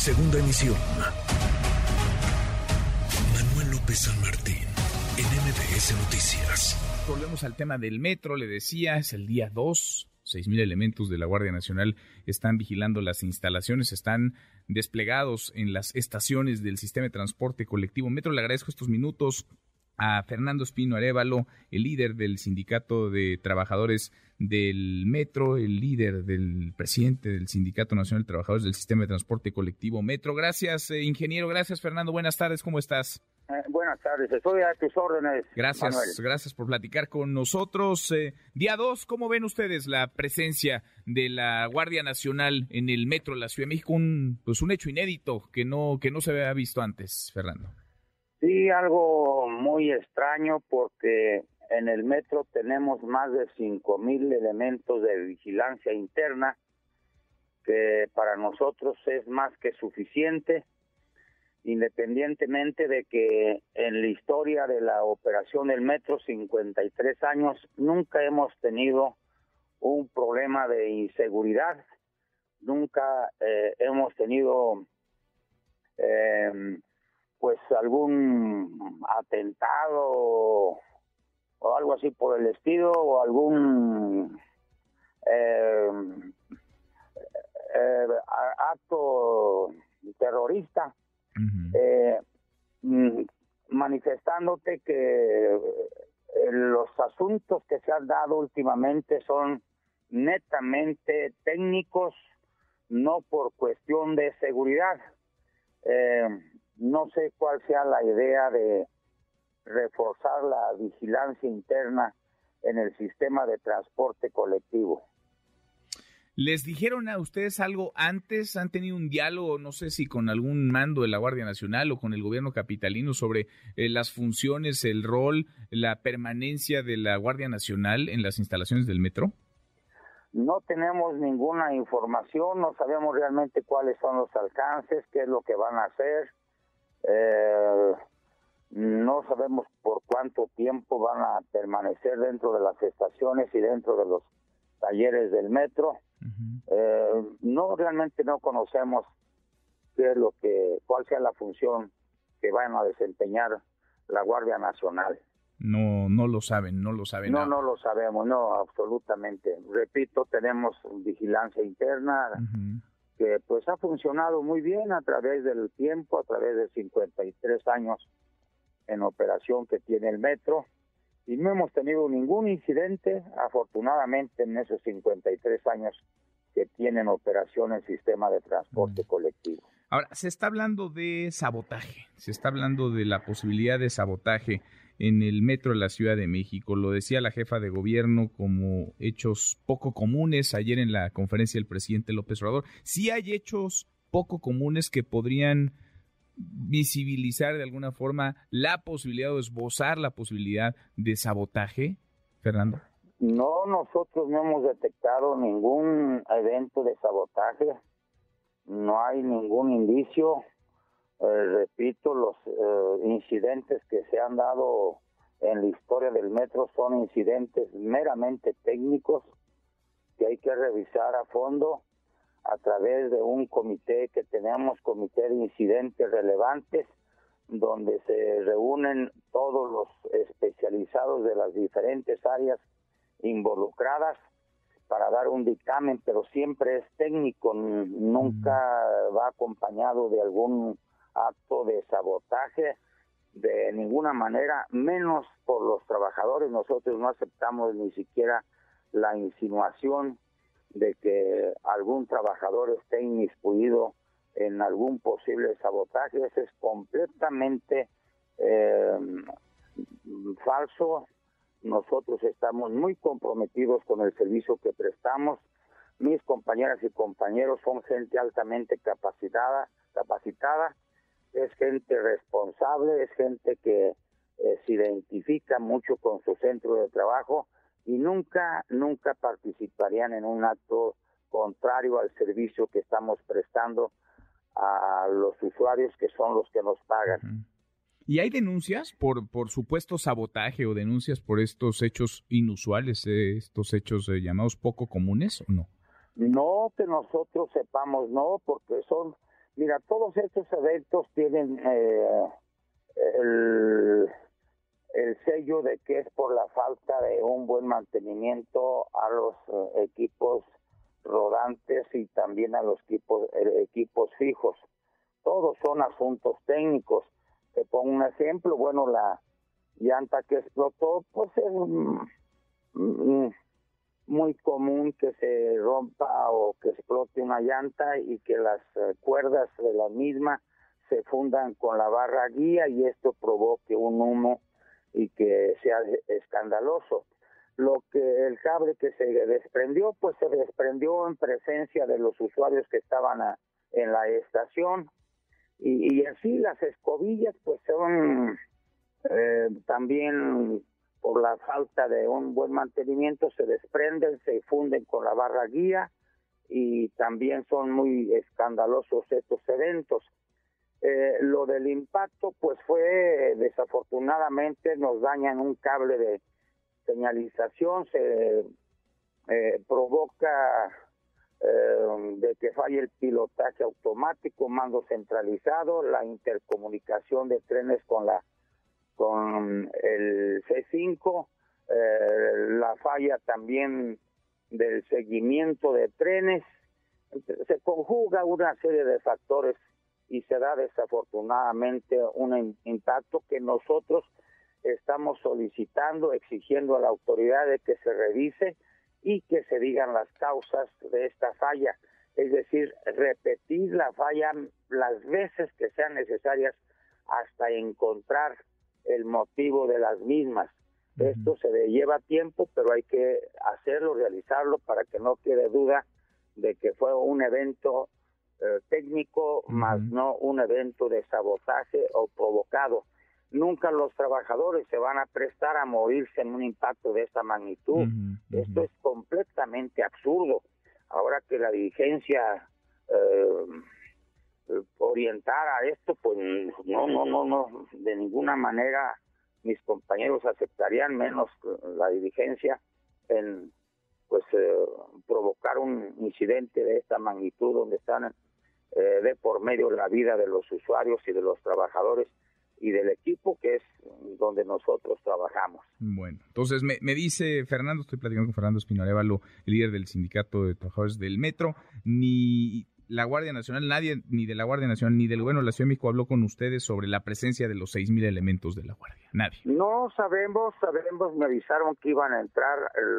Segunda emisión. Manuel López San Martín, en MBS Noticias. Volvemos al tema del metro, le decía, es el día 2. Seis mil elementos de la Guardia Nacional están vigilando las instalaciones, están desplegados en las estaciones del sistema de transporte colectivo. Metro, le agradezco estos minutos a Fernando Espino Arevalo, el líder del Sindicato de Trabajadores del Metro, el líder del presidente del Sindicato Nacional de Trabajadores del Sistema de Transporte Colectivo Metro. Gracias, eh, ingeniero. Gracias, Fernando. Buenas tardes. ¿Cómo estás? Eh, buenas tardes. Estoy a tus órdenes. Gracias, gracias por platicar con nosotros. Eh, día 2, ¿cómo ven ustedes la presencia de la Guardia Nacional en el Metro de la Ciudad de México? Un, pues un hecho inédito que no, que no se había visto antes, Fernando. Sí, algo muy extraño porque en el metro tenemos más de cinco mil elementos de vigilancia interna que para nosotros es más que suficiente independientemente de que en la historia de la operación del metro 53 años nunca hemos tenido un problema de inseguridad nunca eh, hemos tenido eh, pues algún atentado o algo así por el estilo o algún eh, eh, acto terrorista eh, mm, manifestándote que los asuntos que se han dado últimamente son netamente técnicos no por cuestión de seguridad. Eh, no sé cuál sea la idea de reforzar la vigilancia interna en el sistema de transporte colectivo. ¿Les dijeron a ustedes algo antes? ¿Han tenido un diálogo, no sé si con algún mando de la Guardia Nacional o con el gobierno capitalino sobre eh, las funciones, el rol, la permanencia de la Guardia Nacional en las instalaciones del metro? No tenemos ninguna información, no sabemos realmente cuáles son los alcances, qué es lo que van a hacer. Eh, no sabemos por cuánto tiempo van a permanecer dentro de las estaciones y dentro de los talleres del metro. eh, no realmente no conocemos qué es lo que, cuál sea la función que van a desempeñar la Guardia Nacional. No, no lo saben, no lo saben. No, no lo sabemos, no, absolutamente. Repito, tenemos vigilancia interna, que pues ha funcionado muy bien a través del tiempo, a través de 53 años en operación que tiene el metro. Y no hemos tenido ningún incidente, afortunadamente en esos 53 años que tienen operación el sistema de transporte colectivo. Ahora, se está hablando de sabotaje, se está hablando de la posibilidad de sabotaje en el metro de la Ciudad de México. Lo decía la jefa de gobierno como hechos poco comunes ayer en la conferencia del presidente López Obrador. Sí hay hechos poco comunes que podrían visibilizar de alguna forma la posibilidad o esbozar la posibilidad de sabotaje, Fernando. No, nosotros no hemos detectado ningún evento de sabotaje, no hay ningún indicio. Eh, repito, los eh, incidentes que se han dado en la historia del metro son incidentes meramente técnicos que hay que revisar a fondo a través de un comité que tenemos, comité de incidentes relevantes, donde se reúnen todos los especializados de las diferentes áreas involucradas para dar un dictamen, pero siempre es técnico, nunca va acompañado de algún acto de sabotaje de ninguna manera, menos por los trabajadores. Nosotros no aceptamos ni siquiera la insinuación de que algún trabajador esté inmiscuido en algún posible sabotaje. Eso es completamente eh, falso. Nosotros estamos muy comprometidos con el servicio que prestamos. Mis compañeras y compañeros son gente altamente capacitada, capacitada es gente responsable, es gente que eh, se identifica mucho con su centro de trabajo y nunca, nunca participarían en un acto contrario al servicio que estamos prestando a los usuarios que son los que nos pagan. ¿Y hay denuncias por, por supuesto sabotaje o denuncias por estos hechos inusuales, eh, estos hechos eh, llamados poco comunes o no? No que nosotros sepamos, no, porque son Mira, todos estos eventos tienen eh, el, el sello de que es por la falta de un buen mantenimiento a los eh, equipos rodantes y también a los equipos, eh, equipos fijos. Todos son asuntos técnicos. Te pongo un ejemplo, bueno, la llanta que explotó, pues es muy común que se rompa o que explote una llanta y que las eh, cuerdas de la misma se fundan con la barra guía y esto provoque un humo y que sea escandaloso. Lo que el cable que se desprendió, pues se desprendió en presencia de los usuarios que estaban en la estación y, así las escobillas pues son eh, también por la falta de un buen mantenimiento se desprenden, se funden con la barra guía y también son muy escandalosos estos eventos. Eh, lo del impacto, pues fue desafortunadamente nos dañan un cable de señalización, se eh, provoca eh, de que falle el pilotaje automático, mando centralizado, la intercomunicación de trenes con la con el C5, la falla también del seguimiento de trenes, se conjuga una serie de factores y se da desafortunadamente un impacto que nosotros estamos solicitando, exigiendo a la autoridad de que se revise y que se digan las causas de esta falla, es decir, repetir la falla las veces que sean necesarias hasta encontrar el motivo de las mismas. Esto se lleva tiempo, pero hay que hacerlo, realizarlo para que no quede duda de que fue un evento eh, técnico, más no un evento de sabotaje o provocado. Nunca los trabajadores se van a prestar a morirse en un impacto de esta magnitud. Esto es completamente absurdo. Ahora que la dirigencia eh, orientara esto, pues no, no, no, no, de ninguna manera mis compañeros aceptarían, menos la dirigencia, en pues eh, provocar un incidente de esta magnitud donde están eh, de por medio la vida de los usuarios y de los trabajadores y del equipo que es donde nosotros trabajamos. Bueno, entonces me, me dice Fernando, estoy platicando con Fernando Espinorévalo, el líder del sindicato de trabajadores del metro, ni la Guardia Nacional, nadie ni de la Guardia Nacional ni del Gobierno de la Ciudad de México habló con ustedes sobre la presencia de los 6.000 elementos de la Guardia. Nadie. No sabemos, sabemos, me avisaron que iban a entrar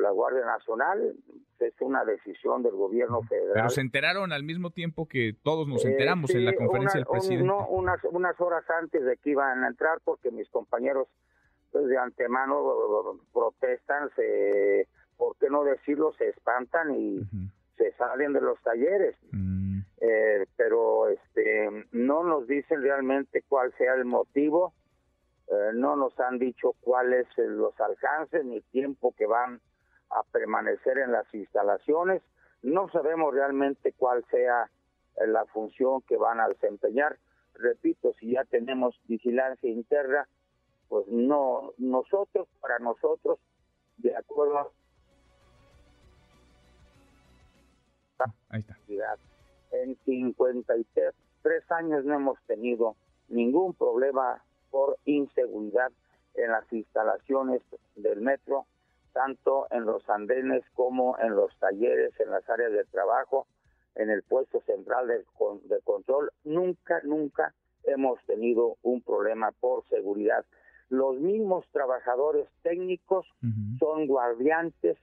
la Guardia Nacional. Es una decisión del Gobierno federal. Pero se enteraron al mismo tiempo que todos nos enteramos en la conferencia del presidente. no, unas, unas horas antes de que iban a entrar, porque mis compañeros pues, de antemano protestan, se, ¿por qué no decirlo? Se espantan y se salen de los talleres. Eh, pero este no nos dicen realmente cuál sea el motivo, eh, no nos han dicho cuáles los alcances ni tiempo que van a permanecer en las instalaciones, no sabemos realmente cuál sea eh, la función que van a desempeñar. Repito, si ya tenemos vigilancia interna, pues no, nosotros, para nosotros, de acuerdo a Ahí está. En 53 años no hemos tenido ningún problema por inseguridad en las instalaciones del metro, tanto en los andenes como en los talleres, en las áreas de trabajo, en el puesto central de, control. Nunca, nunca hemos tenido un problema por seguridad. Los mismos trabajadores técnicos son guardiantes,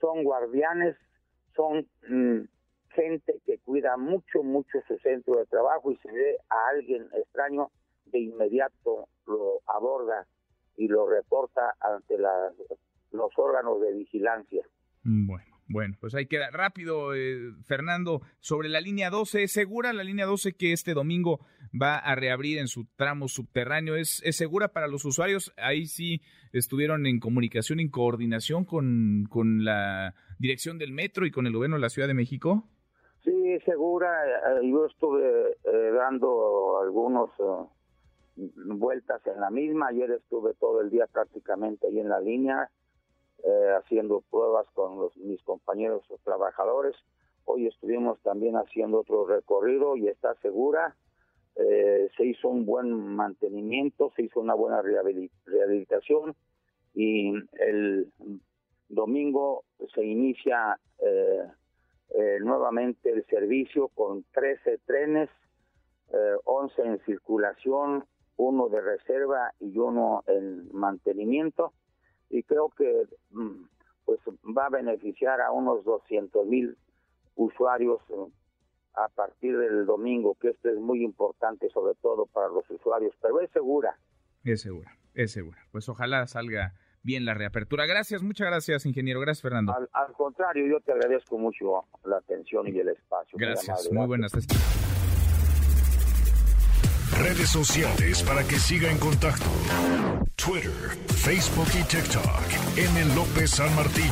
son guardianes, son mm, gente que cuida mucho, mucho su centro de trabajo y se ve a alguien extraño, de inmediato lo aborda y lo reporta ante los órganos de vigilancia. Bueno. Bueno, pues ahí queda rápido, eh, Fernando, sobre la línea 12. ¿Es segura la línea 12 que este domingo va a reabrir en su tramo subterráneo? ¿Es, ¿Es segura para los usuarios? Ahí sí estuvieron en comunicación, en coordinación con, con la dirección del metro y con el gobierno de la Ciudad de México. Sí, segura. Eh, yo estuve eh, dando algunos eh, vueltas en la misma. Ayer estuve todo el día prácticamente ahí en la línea, haciendo pruebas con los, mis compañeros trabajadores. Hoy estuvimos también haciendo otro recorrido y está segura. Eh, se hizo un buen mantenimiento, se hizo una buena rehabilitación y el domingo se inicia eh, eh, nuevamente el servicio con 13 trenes, 11 en circulación, uno de reserva y uno en mantenimiento y creo que mm, pues va a beneficiar a unos 200 mil usuarios eh, a partir del domingo, que esto es muy importante sobre todo para los usuarios, pero es segura. Es segura, es segura. Pues ojalá salga bien la reapertura. Gracias, muchas gracias, ingeniero. Gracias, Fernando. Al, contrario, yo te agradezco mucho la atención y el espacio. Gracias, muy, muy buenas. Redes sociales para que siga en contacto: Twitter, Facebook y TikTok. M. López San Martín.